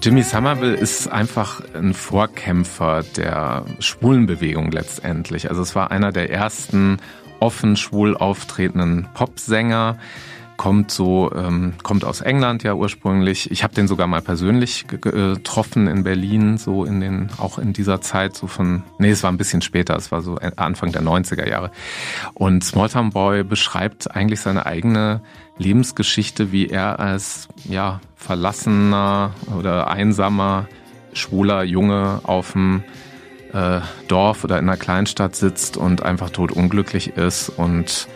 Jimmy Somerville ist einfach ein Vorkämpfer der Schwulenbewegung letztendlich. Also es war einer der ersten offen schwul auftretenden Popsänger kommt so ähm, kommt aus England ja ursprünglich. Ich habe den sogar mal persönlich getroffen in Berlin, so in den auch in dieser Zeit so von nee, es war ein bisschen später, es war so Anfang der 90er Jahre. Und Smalltown Boy beschreibt eigentlich seine eigene Lebensgeschichte, wie er als ja verlassener oder einsamer schwuler Junge auf dem äh, Dorf oder in einer Kleinstadt sitzt und einfach totunglücklich ist und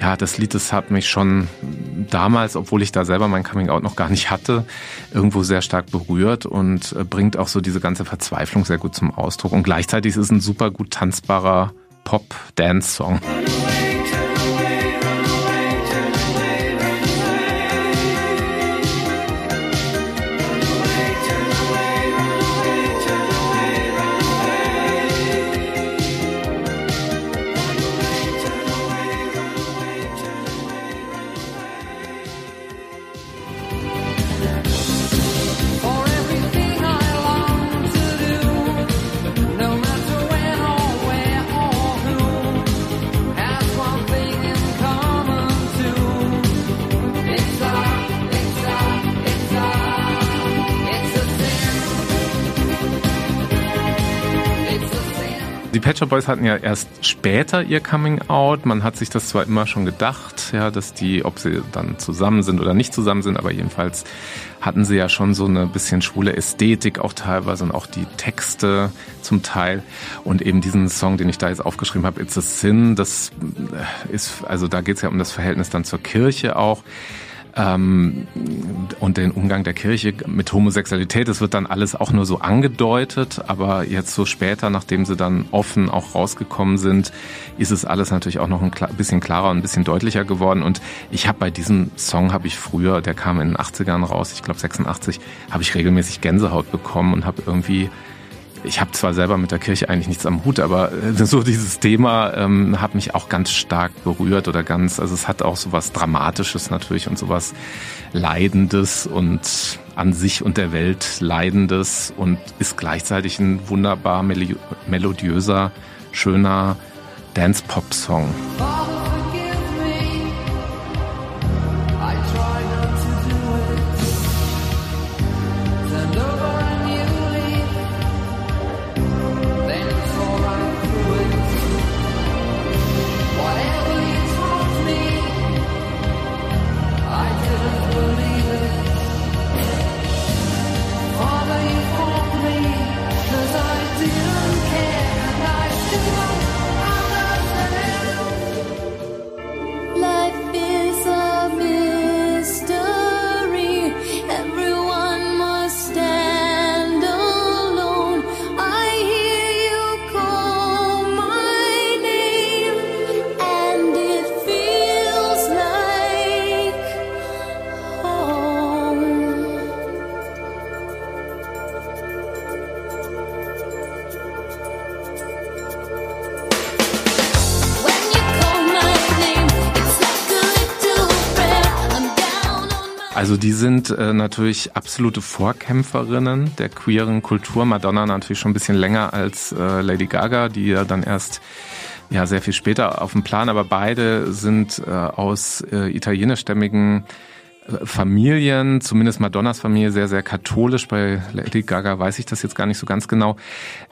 ja, das Lied, das hat mich schon damals, obwohl ich da selber mein Coming Out noch gar nicht hatte, irgendwo sehr stark berührt und äh, bringt auch so diese ganze Verzweiflung sehr gut zum Ausdruck. Und gleichzeitig ist es ein super gut tanzbarer Pop-Dance-Song. Die Pet Shop Boys hatten ja erst später ihr Coming Out. Man hat sich das zwar immer schon gedacht, ja, dass die, ob sie dann zusammen sind oder nicht zusammen sind, aber jedenfalls hatten sie ja schon so eine bisschen schwule Ästhetik auch teilweise und auch die Texte zum Teil. Und eben diesen Song, den ich da jetzt aufgeschrieben habe, It's a Sin, das ist, also da geht es ja um das Verhältnis dann zur Kirche auch ähm, und den Umgang der Kirche mit Homosexualität. Das wird dann alles auch nur so angedeutet, aber jetzt so später, nachdem sie dann offen auch rausgekommen sind, ist es alles natürlich auch noch ein bisschen klarer und ein bisschen deutlicher geworden. Und ich habe bei diesem Song, habe ich früher, der kam in den 80ern raus, ich glaube 86, habe ich regelmäßig Gänsehaut bekommen und habe irgendwie ich habe zwar selber mit der Kirche eigentlich nichts am Hut, aber äh, so dieses Thema ähm, hat mich auch ganz stark berührt oder ganz, also es hat auch so was Dramatisches natürlich und sowas Leidendes und an sich und der Welt Leidendes und ist gleichzeitig ein wunderbar melodiöser, schöner Dance-Pop-Song. Also die sind äh, natürlich absolute Vorkämpferinnen der queeren Kultur. Madonna natürlich schon ein bisschen länger als äh, Lady Gaga, die ja dann erst ja sehr viel später auf dem Plan, aber beide sind äh, aus äh, italienischstämmigen äh, Familien, zumindest Madonnas Familie, sehr, sehr katholisch. Bei Lady Gaga weiß ich das jetzt gar nicht so ganz genau,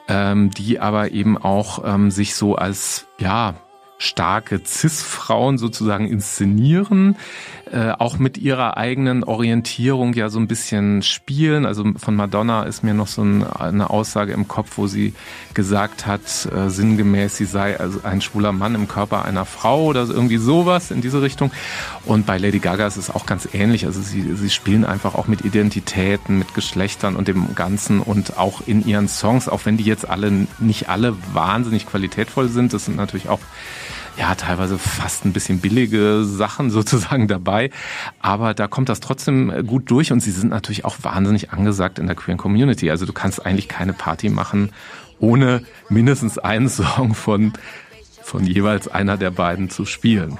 ähm, die aber eben auch ähm, sich so als, ja, starke Cis-Frauen sozusagen inszenieren, äh, auch mit ihrer eigenen Orientierung ja so ein bisschen spielen. Also von Madonna ist mir noch so ein, eine Aussage im Kopf, wo sie gesagt hat, äh, sinngemäß, sie sei also ein schwuler Mann im Körper einer Frau oder irgendwie sowas in diese Richtung. Und bei Lady Gaga ist es auch ganz ähnlich. Also sie, sie spielen einfach auch mit Identitäten, mit Geschlechtern und dem Ganzen und auch in ihren Songs, auch wenn die jetzt alle nicht alle wahnsinnig qualitätvoll sind, das sind natürlich auch ja, teilweise fast ein bisschen billige Sachen sozusagen dabei. Aber da kommt das trotzdem gut durch und sie sind natürlich auch wahnsinnig angesagt in der queeren Community. Also du kannst eigentlich keine Party machen, ohne mindestens einen Song von, von jeweils einer der beiden zu spielen.